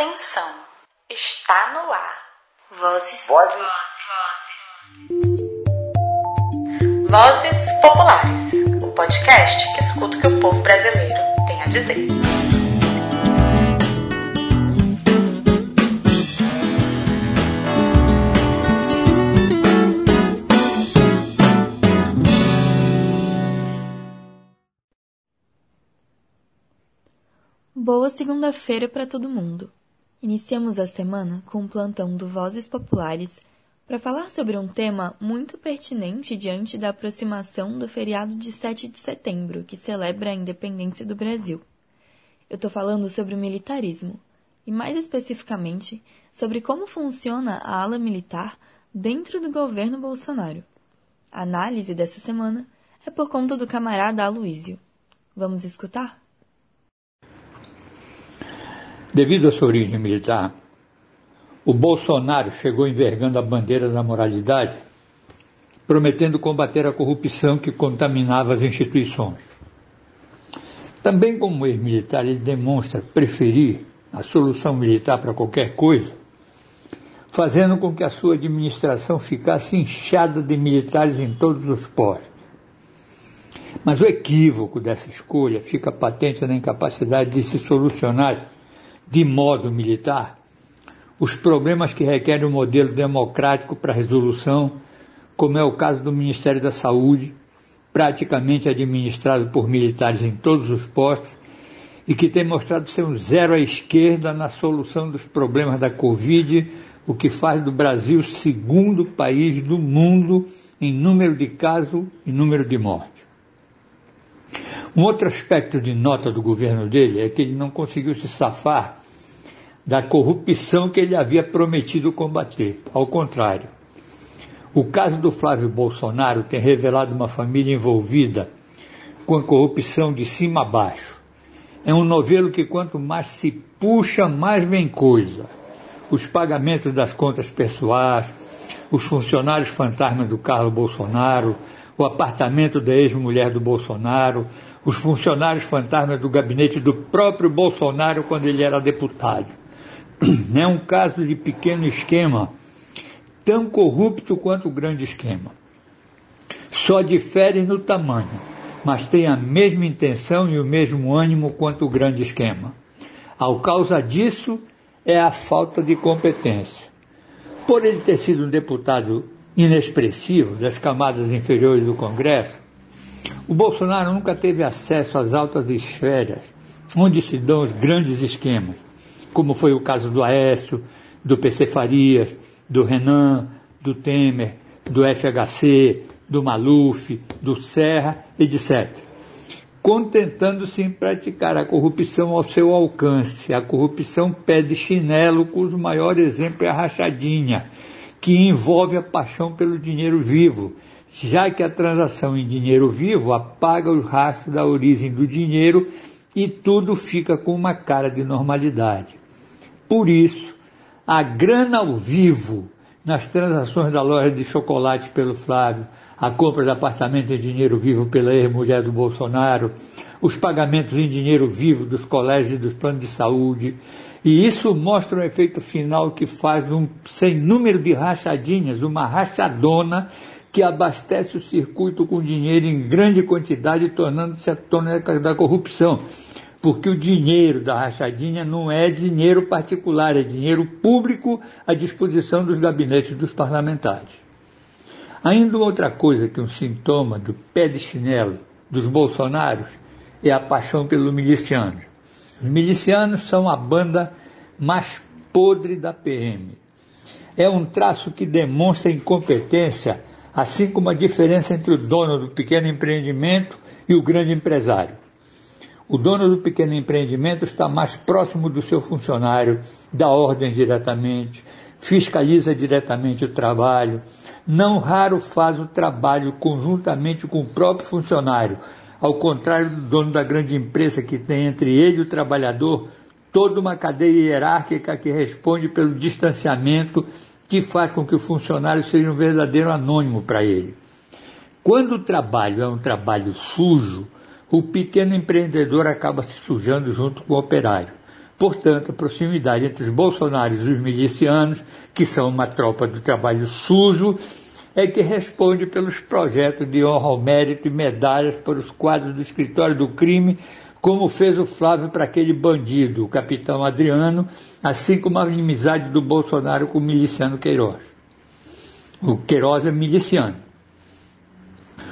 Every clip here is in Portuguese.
Atenção, está no ar. Vozes. Vozes. Vozes Populares, o podcast que escuta o que o povo brasileiro tem a dizer. Boa segunda-feira para todo mundo. Iniciamos a semana com um plantão do Vozes Populares para falar sobre um tema muito pertinente diante da aproximação do feriado de 7 de setembro, que celebra a independência do Brasil. Eu estou falando sobre o militarismo, e mais especificamente sobre como funciona a ala militar dentro do governo Bolsonaro. A análise dessa semana é por conta do camarada Aloísio. Vamos escutar? Devido à sua origem militar, o Bolsonaro chegou envergando a bandeira da moralidade, prometendo combater a corrupção que contaminava as instituições. Também como ex-militar, ele demonstra preferir a solução militar para qualquer coisa, fazendo com que a sua administração ficasse inchada de militares em todos os postos. Mas o equívoco dessa escolha fica patente na incapacidade de se solucionar de modo militar os problemas que requerem um modelo democrático para resolução, como é o caso do Ministério da Saúde, praticamente administrado por militares em todos os postos e que tem mostrado ser um zero à esquerda na solução dos problemas da Covid, o que faz do Brasil o segundo país do mundo em número de casos e número de mortes. Um outro aspecto de nota do governo dele é que ele não conseguiu se safar da corrupção que ele havia prometido combater. Ao contrário, o caso do Flávio Bolsonaro tem revelado uma família envolvida com a corrupção de cima a baixo. É um novelo que quanto mais se puxa, mais vem coisa. Os pagamentos das contas pessoais, os funcionários fantasmas do Carlos Bolsonaro, o apartamento da ex-mulher do Bolsonaro, os funcionários fantasmas do gabinete do próprio Bolsonaro quando ele era deputado. É um caso de pequeno esquema, tão corrupto quanto o grande esquema. Só difere no tamanho, mas tem a mesma intenção e o mesmo ânimo quanto o grande esquema. A causa disso é a falta de competência. Por ele ter sido um deputado inexpressivo das camadas inferiores do Congresso, o Bolsonaro nunca teve acesso às altas esferas, onde se dão os grandes esquemas, como foi o caso do Aécio, do PC Farias, do Renan, do Temer, do FHC, do Maluf, do Serra, etc. Contentando-se em praticar a corrupção ao seu alcance. A corrupção pede chinelo, cujo maior exemplo é a rachadinha, que envolve a paixão pelo dinheiro vivo, já que a transação em dinheiro vivo apaga os rastros da origem do dinheiro e tudo fica com uma cara de normalidade. Por isso, a grana ao vivo nas transações da loja de chocolate pelo Flávio, a compra de apartamento em dinheiro vivo pela ex-mulher do Bolsonaro, os pagamentos em dinheiro vivo dos colégios e dos planos de saúde. E isso mostra o efeito final que faz um sem número de rachadinhas, uma rachadona que abastece o circuito com dinheiro em grande quantidade, tornando-se a tônica da corrupção. Porque o dinheiro da rachadinha não é dinheiro particular, é dinheiro público à disposição dos gabinetes dos parlamentares. Ainda outra coisa que um sintoma do pé de chinelo dos bolsonaros é a paixão pelo miliciano. Os milicianos são a banda mais podre da PM. É um traço que demonstra incompetência, assim como a diferença entre o dono do pequeno empreendimento e o grande empresário. O dono do pequeno empreendimento está mais próximo do seu funcionário, dá ordens diretamente, fiscaliza diretamente o trabalho, não raro faz o trabalho conjuntamente com o próprio funcionário, ao contrário do dono da grande empresa que tem entre ele e o trabalhador toda uma cadeia hierárquica que responde pelo distanciamento que faz com que o funcionário seja um verdadeiro anônimo para ele. Quando o trabalho é um trabalho sujo, o pequeno empreendedor acaba se sujando junto com o operário, Portanto, a proximidade entre os bolsonaros e os milicianos, que são uma tropa do trabalho sujo, é que responde pelos projetos de honra ao mérito e medalhas para os quadros do escritório do crime, como fez o Flávio para aquele bandido, o capitão Adriano, assim como a inimizade do Bolsonaro com o miliciano Queiroz. O Queiroz é miliciano.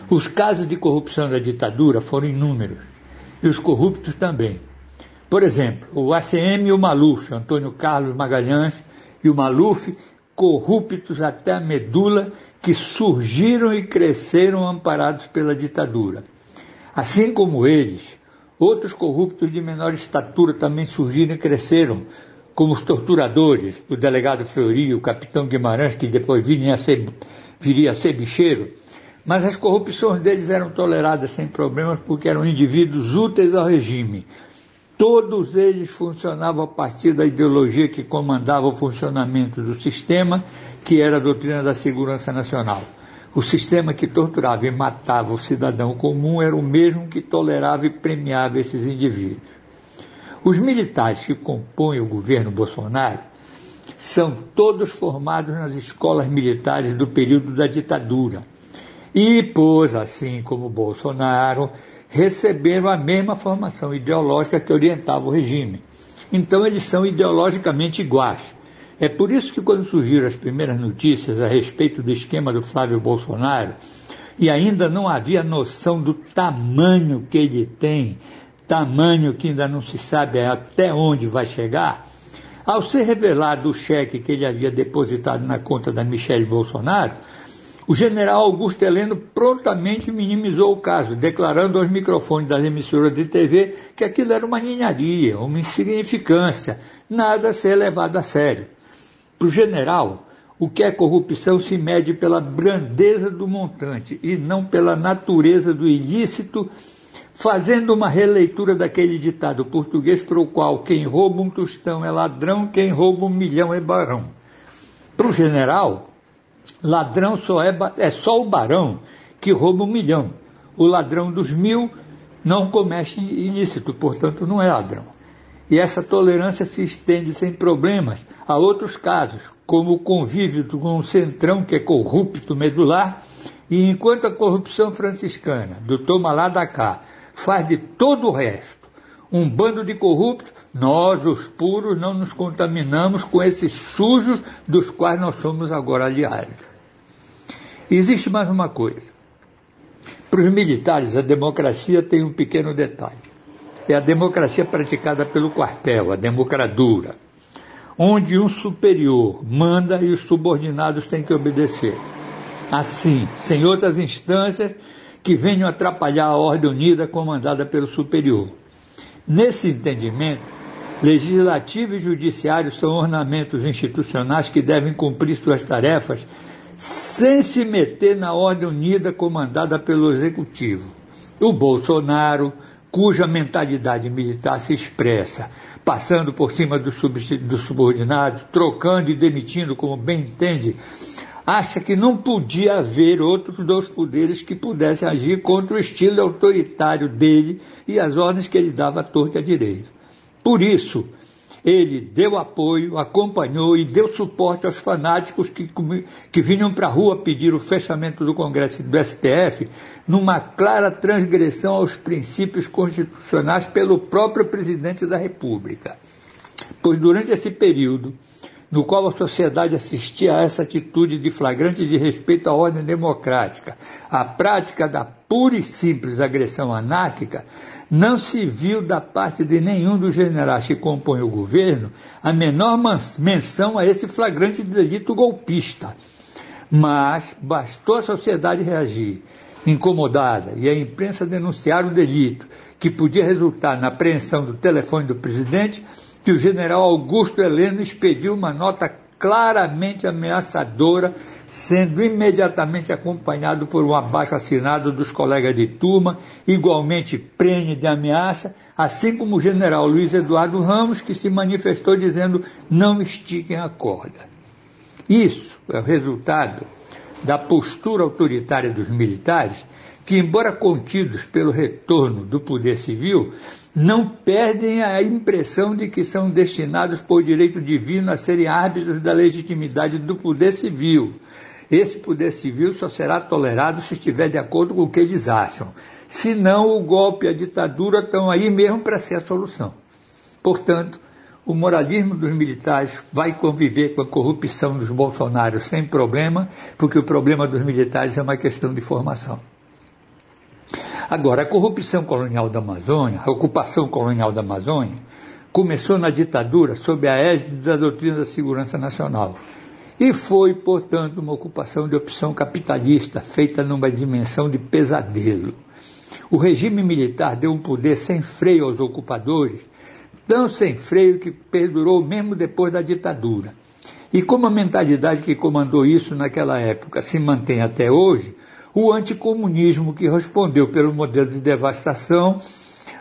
Os casos de corrupção da ditadura foram inúmeros, e os corruptos também. Por exemplo, o ACM e o Maluf, Antônio Carlos Magalhães e o Maluf, corruptos até a medula, que surgiram e cresceram amparados pela ditadura. Assim como eles, outros corruptos de menor estatura também surgiram e cresceram, como os torturadores, o delegado Fleury, o capitão Guimarães, que depois viria a ser, viria a ser bicheiro, mas as corrupções deles eram toleradas sem problemas porque eram indivíduos úteis ao regime, Todos eles funcionavam a partir da ideologia que comandava o funcionamento do sistema, que era a doutrina da segurança nacional. O sistema que torturava e matava o cidadão comum era o mesmo que tolerava e premiava esses indivíduos. Os militares que compõem o governo Bolsonaro são todos formados nas escolas militares do período da ditadura. E, pois, assim como Bolsonaro, receberam a mesma formação ideológica que orientava o regime. Então eles são ideologicamente iguais. É por isso que quando surgiram as primeiras notícias a respeito do esquema do Flávio Bolsonaro, e ainda não havia noção do tamanho que ele tem, tamanho que ainda não se sabe até onde vai chegar, ao ser revelado o cheque que ele havia depositado na conta da Michelle Bolsonaro, o general Augusto Heleno prontamente minimizou o caso, declarando aos microfones das emissoras de TV que aquilo era uma ninharia, uma insignificância, nada a ser levado a sério. Para o general, o que é corrupção se mede pela grandeza do montante e não pela natureza do ilícito, fazendo uma releitura daquele ditado português para o qual quem rouba um tostão é ladrão, quem rouba um milhão é barão. Para o general, Ladrão só é, é só o barão que rouba um milhão. O ladrão dos mil não comete ilícito, portanto não é ladrão. E essa tolerância se estende sem problemas a outros casos, como o convívio com o centrão, que é corrupto medular, e enquanto a corrupção franciscana, do toma lá da cá, faz de todo o resto um bando de corruptos, nós, os puros, não nos contaminamos com esses sujos dos quais nós somos agora aliados. Existe mais uma coisa. Para os militares, a democracia tem um pequeno detalhe. É a democracia praticada pelo quartel, a democradura, onde um superior manda e os subordinados têm que obedecer. Assim, sem outras instâncias que venham atrapalhar a ordem unida comandada pelo superior. Nesse entendimento, legislativo e judiciário são ornamentos institucionais que devem cumprir suas tarefas sem se meter na ordem unida comandada pelo executivo. O Bolsonaro, cuja mentalidade militar se expressa, passando por cima dos, subordinados, trocando e demitindo como bem entende, acha que não podia haver outros dois poderes que pudessem agir contra o estilo autoritário dele e as ordens que ele dava à torta e à direita. Por isso, ele deu apoio, acompanhou e deu suporte aos fanáticos que, que vinham para a rua pedir o fechamento do Congresso do STF, numa clara transgressão aos princípios constitucionais pelo próprio presidente da República. Pois durante esse período, no qual a sociedade assistia a essa atitude de flagrante de respeito à ordem democrática, a prática da pura e simples agressão anárquica, não se viu da parte de nenhum dos generais que compõem o governo a menor menção a esse flagrante delito golpista. Mas bastou a sociedade reagir, incomodada, e a imprensa denunciar o delito, que podia resultar na apreensão do telefone do presidente, que o general Augusto Heleno expediu uma nota claramente ameaçadora, sendo imediatamente acompanhado por um abaixo assinado dos colegas de turma, igualmente prene de ameaça, assim como o general Luiz Eduardo Ramos, que se manifestou dizendo não estiquem a corda. Isso é o resultado da postura autoritária dos militares que, embora contidos pelo retorno do poder civil, não perdem a impressão de que são destinados por direito divino a serem árbitros da legitimidade do poder civil. Esse poder civil só será tolerado se estiver de acordo com o que eles acham. Senão, o golpe e a ditadura estão aí mesmo para ser a solução. Portanto, o moralismo dos militares vai conviver com a corrupção dos bolsonaros sem problema, porque o problema dos militares é uma questão de formação. Agora, a corrupção colonial da Amazônia, a ocupação colonial da Amazônia, começou na ditadura sob a égide da doutrina da segurança nacional. E foi, portanto, uma ocupação de opção capitalista, feita numa dimensão de pesadelo. O regime militar deu um poder sem freio aos ocupadores, tão sem freio que perdurou mesmo depois da ditadura. E como a mentalidade que comandou isso naquela época se mantém até hoje, o anticomunismo que respondeu pelo modelo de devastação,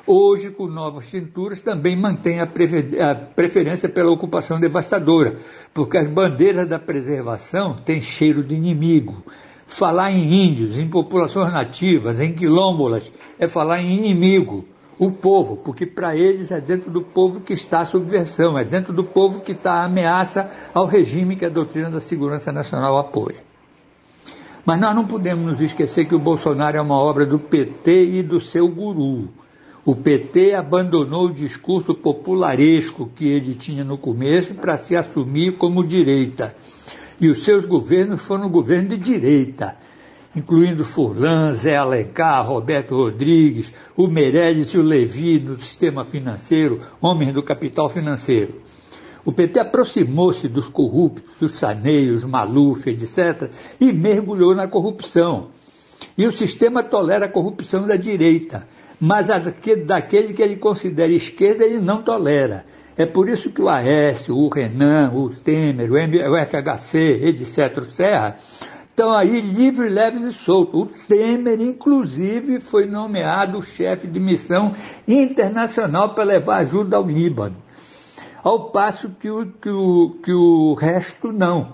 hoje com novas cinturas também mantém a, preferência pela ocupação devastadora, porque as bandeiras da preservação têm cheiro de inimigo. Falar em índios, em populações nativas, em quilômbolas, é falar em inimigo, o povo, porque para eles é dentro do povo que está a subversão, é dentro do povo que está a ameaça ao regime que a doutrina da segurança nacional apoia. Mas nós não podemos nos esquecer que o Bolsonaro é uma obra do PT e do seu guru. O PT abandonou o discurso popularesco que ele tinha no começo para se assumir como direita. E os seus governos foram governos de direita, incluindo Furlan, Zé Alencar, Roberto Rodrigues, o Meirelles e o Levi no sistema financeiro, homens do capital financeiro. O PT aproximou-se dos corruptos, dos saneios, Maluf, etc., e mergulhou na corrupção. E o sistema tolera a corrupção da direita, mas daquele que ele considera esquerda, ele não tolera. É por isso que o Aécio, o Renan, o Temer, o FHC, etc., o Serra, estão aí livres, leves e soltos. O Temer, inclusive, foi nomeado chefe de missão internacional para levar ajuda ao Líbano ao passo que o, que o, que o resto não.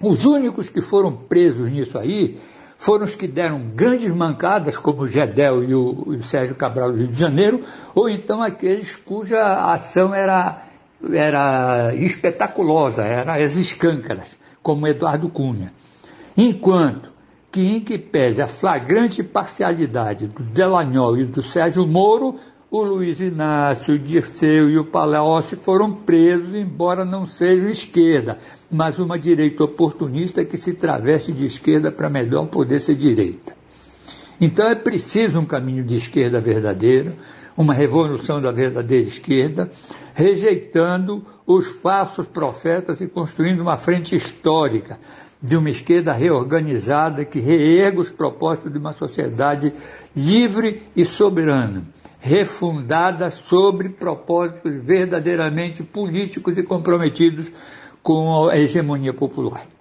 Os únicos que foram presos nisso aí foram os que deram grandes mancadas, como o Gedel e o, o Sérgio Cabral do Rio de Janeiro, ou então aqueles cuja ação era, era espetaculosa, era as escâncaras, como Eduardo Cunha. Enquanto que, em que pese a flagrante parcialidade do Delagnol e do Sérgio Moro, o Luiz Inácio, o Dirceu e o Palocci foram presos, embora não sejam esquerda, mas uma direita oportunista que se traveste de esquerda para melhor poder ser direita. Então é preciso um caminho de esquerda verdadeiro, uma revolução da verdadeira esquerda, rejeitando os falsos profetas e construindo uma frente histórica de uma esquerda reorganizada que reerga os propósitos de uma sociedade livre e soberana refundada sobre propósitos verdadeiramente políticos e comprometidos com a hegemonia popular.